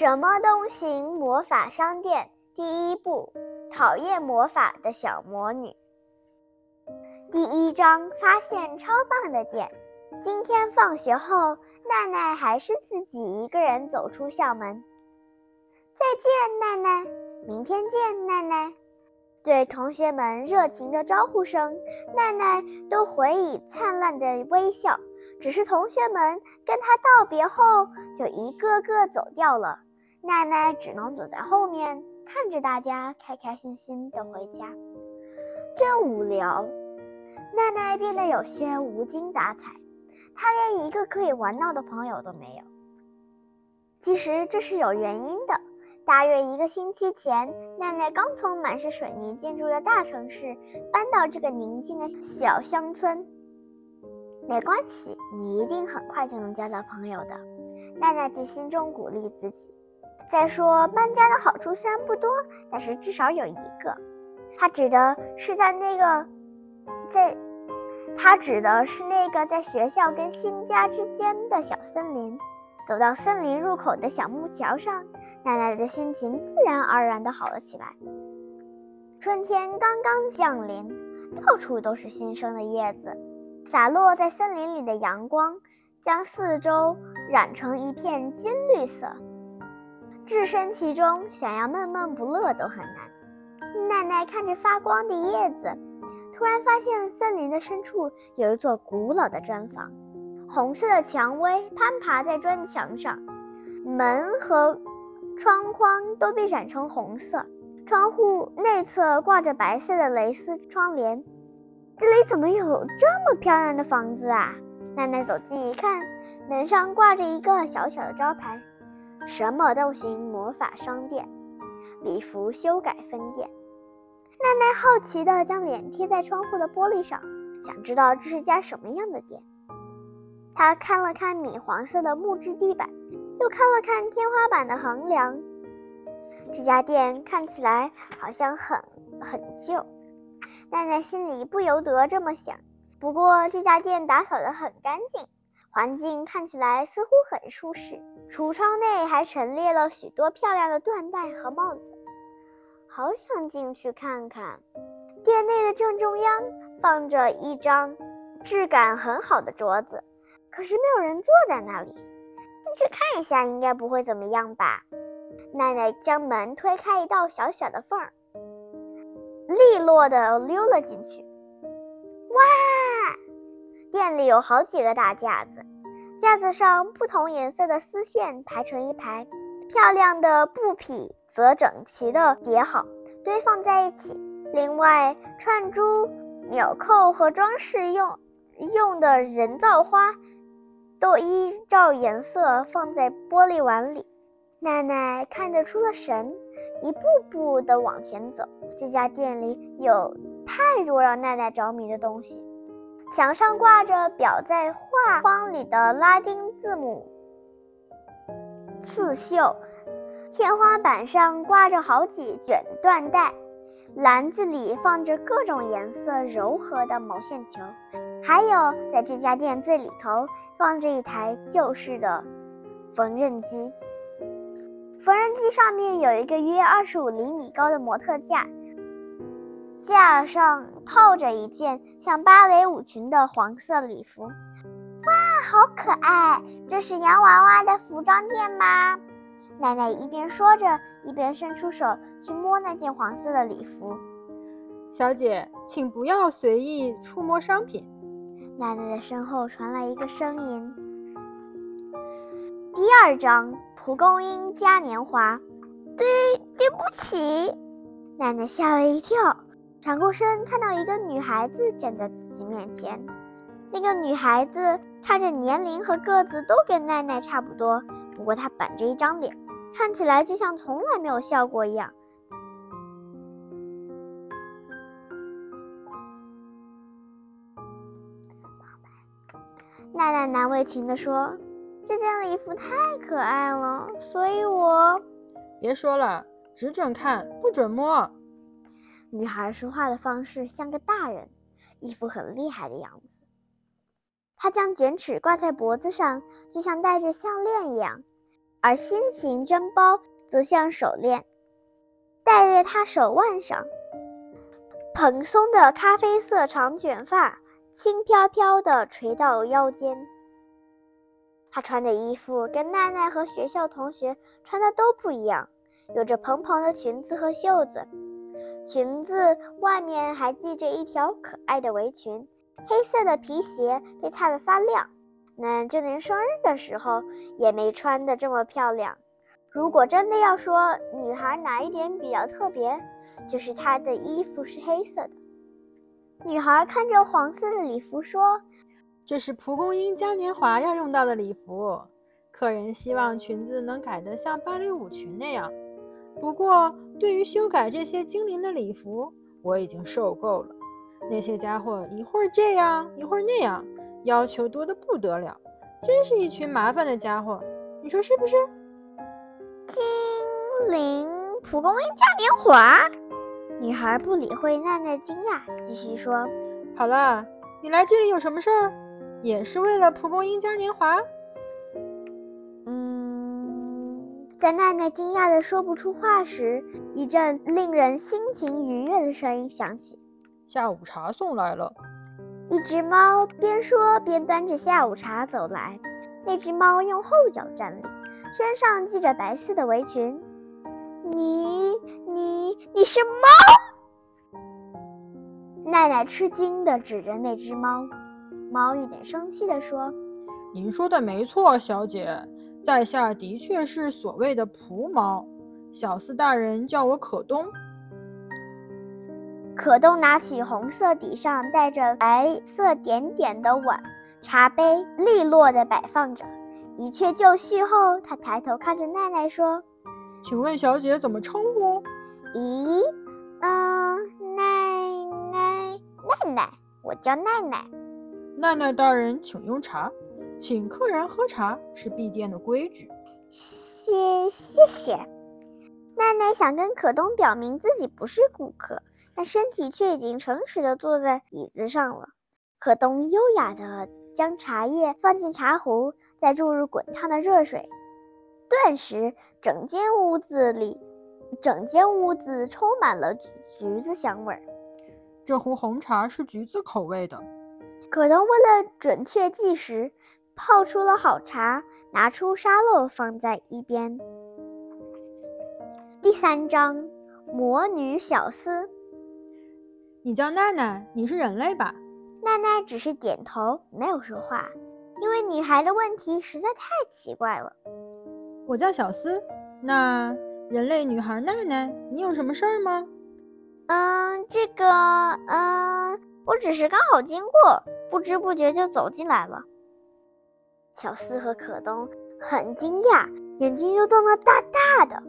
什么东行魔法商店第一部：讨厌魔法的小魔女。第一章：发现超棒的店。今天放学后，奈奈还是自己一个人走出校门。再见，奈奈。明天见，奈奈。对同学们热情的招呼声，奈奈都回以灿烂的微笑。只是同学们跟她道别后，就一个个走掉了。奈奈只能走在后面，看着大家开开心心的回家。真无聊，奈奈变得有些无精打采。她连一个可以玩闹的朋友都没有。其实这是有原因的。大约一个星期前，奈奈刚从满是水泥建筑的大城市搬到这个宁静的小乡村。没关系，你一定很快就能交到朋友的。奈奈在心中鼓励自己。再说，搬家的好处虽然不多，但是至少有一个。他指的是在那个在，他指的是那个在学校跟新家之间的小森林。走到森林入口的小木桥上，奶奶的心情自然而然的好了起来。春天刚刚降临，到处都是新生的叶子，洒落在森林里的阳光将四周染成一片金绿色。置身其中，想要闷闷不乐都很难。奈奈看着发光的叶子，突然发现森林的深处有一座古老的砖房。红色的蔷薇攀爬在砖墙上，门和窗框都被染成红色，窗户内侧挂着白色的蕾丝窗帘。这里怎么有这么漂亮的房子啊？奈奈走近一看，门上挂着一个小小的招牌：“什么都行魔法商店，礼服修改分店。”奈奈好奇地将脸贴在窗户的玻璃上，想知道这是家什么样的店。他看了看米黄色的木质地板，又看了看天花板的横梁。这家店看起来好像很很旧，奈奈心里不由得这么想。不过这家店打扫得很干净，环境看起来似乎很舒适。橱窗内还陈列了许多漂亮的缎带和帽子，好想进去看看。店内的正中央放着一张质感很好的桌子。可是没有人坐在那里，进去看一下，应该不会怎么样吧？奈奈将门推开一道小小的缝儿，利落的溜了进去。哇！店里有好几个大架子，架子上不同颜色的丝线排成一排，漂亮的布匹则整齐的叠好，堆放在一起。另外，串珠、纽扣和装饰用用的人造花。都依照颜色放在玻璃碗里。奈奈看得出了神，一步步的往前走。这家店里有太多让奈奈着迷的东西：墙上挂着裱在画框里的拉丁字母刺绣，天花板上挂着好几卷缎带，篮子里放着各种颜色柔和的毛线球。还有，在这家店最里头放着一台旧式的缝纫机，缝纫机上面有一个约二十五厘米高的模特架，架上套着一件像芭蕾舞裙的黄色礼服。哇，好可爱！这是洋娃娃的服装店吗？奶奶一边说着，一边伸出手去摸那件黄色的礼服。小姐，请不要随意触摸商品。奶奶的身后传来一个声音。第二章蒲公英嘉年华。对，对不起。奶奶吓了一跳，转过身看到一个女孩子站在自己面前。那个女孩子看着年龄和个子都跟奈奈差不多，不过她板着一张脸，看起来就像从来没有笑过一样。奈奈难为情地说：“这件礼服太可爱了，所以我……别说了，只准看，不准摸。”女孩说话的方式像个大人，一副很厉害的样子。她将卷尺挂在脖子上，就像戴着项链一样。而心形针包则像手链，戴在她手腕上。蓬松的咖啡色长卷发轻飘飘地垂到腰间。她穿的衣服跟奈奈和学校同学穿的都不一样，有着蓬蓬的裙子和袖子，裙子外面还系着一条可爱的围裙，黑色的皮鞋被擦得发亮。那就连生日的时候也没穿的这么漂亮。如果真的要说女孩哪一点比较特别，就是她的衣服是黑色的。女孩看着黄色的礼服说。这是蒲公英嘉年华要用到的礼服，客人希望裙子能改得像芭蕾舞裙那样。不过，对于修改这些精灵的礼服，我已经受够了。那些家伙一会儿这样，一会儿那样，要求多得不得了，真是一群麻烦的家伙。你说是不是？精灵蒲公英嘉年华？女孩不理会奈奈惊讶，继续说：“好了，你来这里有什么事儿？”也是为了蒲公英嘉年华。在奈奈惊讶的说不出话时，一阵令人心情愉悦的声音响起：“下午茶送来了。”一只猫边说边端着下午茶走来。那只猫用后脚站立，身上系着白色的围裙。你、你、你是猫？奈奈吃惊的指着那只猫。猫有点生气地说：“您说的没错，小姐，在下的确是所谓的蒲猫。小厮大人叫我可东。”可东拿起红色底上带着白色点点的碗，茶杯利落的摆放着。一切就绪后，他抬头看着奈奈说：“请问小姐怎么称呼？”“咦，嗯，奈奈奈奈，我叫奈奈。”奈奈大人，请用茶。请客人喝茶是闭店的规矩。谢谢谢。奈奈想跟可东表明自己不是顾客，但身体却已经诚实的坐在椅子上了。可东优雅的将茶叶放进茶壶，再注入滚烫的热水，顿时整间屋子里，整间屋子充满了橘子香味儿。这壶红茶是橘子口味的。可东为了准确计时，泡出了好茶，拿出沙漏放在一边。第三章，魔女小厮。你叫奈奈，你是人类吧？奈奈只是点头，没有说话，因为女孩的问题实在太奇怪了。我叫小厮，那人类女孩奈奈，你有什么事儿吗？嗯，这个，嗯。我只是刚好经过，不知不觉就走进来了。小四和可东很惊讶，眼睛又瞪得大大的。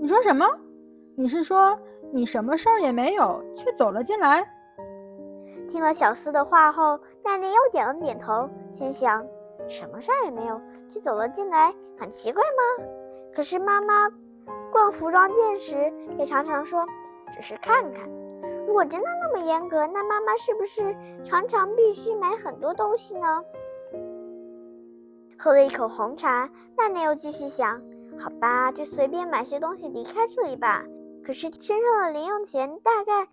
你说什么？你是说你什么事儿也没有，却走了进来？听了小四的话后，奈奈又点了点头，心想：什么事儿也没有，却走了进来，很奇怪吗？可是妈妈逛服装店时也常常说，只是看看。如果真的那么严格，那妈妈是不是常常必须买很多东西呢？喝了一口红茶，奈奈又继续想：好吧，就随便买些东西离开这里吧。可是身上的零用钱大概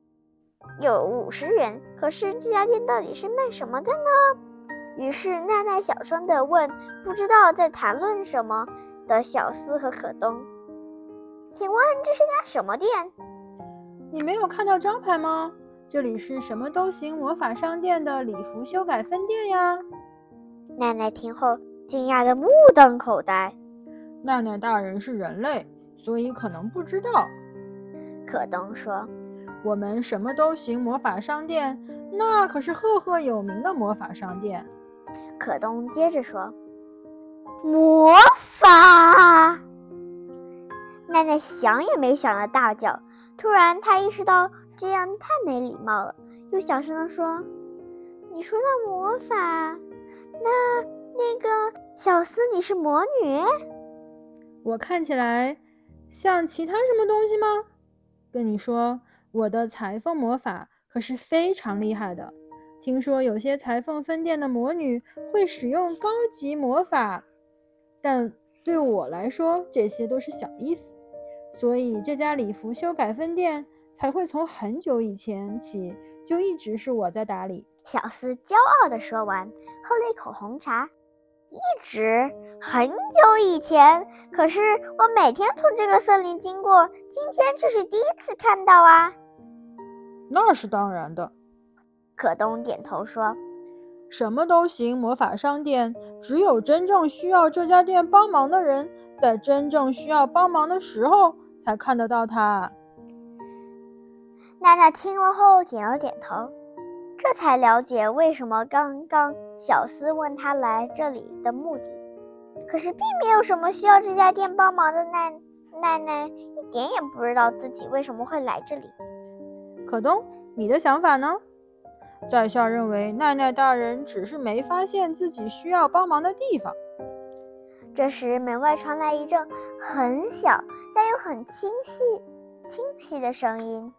有五十元，可是这家店到底是卖什么的呢？于是奈奈小声的问：“不知道在谈论什么的小司和可东，请问这是家什么店？”你没有看到招牌吗？这里是什么都行魔法商店的礼服修改分店呀。奈奈听后惊讶的目瞪口呆。奈奈大人是人类，所以可能不知道。可东说：“我们什么都行魔法商店，那可是赫赫有名的魔法商店。”可东接着说：“魔法！”奈奈想也没想的大叫。突然，他意识到这样太没礼貌了，又小声的说：“你说的魔法，那那个小司你是魔女？我看起来像其他什么东西吗？跟你说，我的裁缝魔法可是非常厉害的。听说有些裁缝分店的魔女会使用高级魔法，但对我来说，这些都是小意思。所以这家礼服修改分店才会从很久以前起就一直是我在打理。小厮骄傲地说完，喝了一口红茶。一直很久以前，可是我每天从这个森林经过，今天却是第一次看到啊。那是当然的。可东点头说：“什么都行，魔法商店只有真正需要这家店帮忙的人，在真正需要帮忙的时候才看得到它。”娜娜听了后点了点头。这才了解为什么刚刚小厮问他来这里的目的。可是并没有什么需要这家店帮忙的奈奈奈一点也不知道自己为什么会来这里。可东，你的想法呢？在下认为奈奈大人只是没发现自己需要帮忙的地方。这时门外传来一阵很小但又很清晰清晰的声音。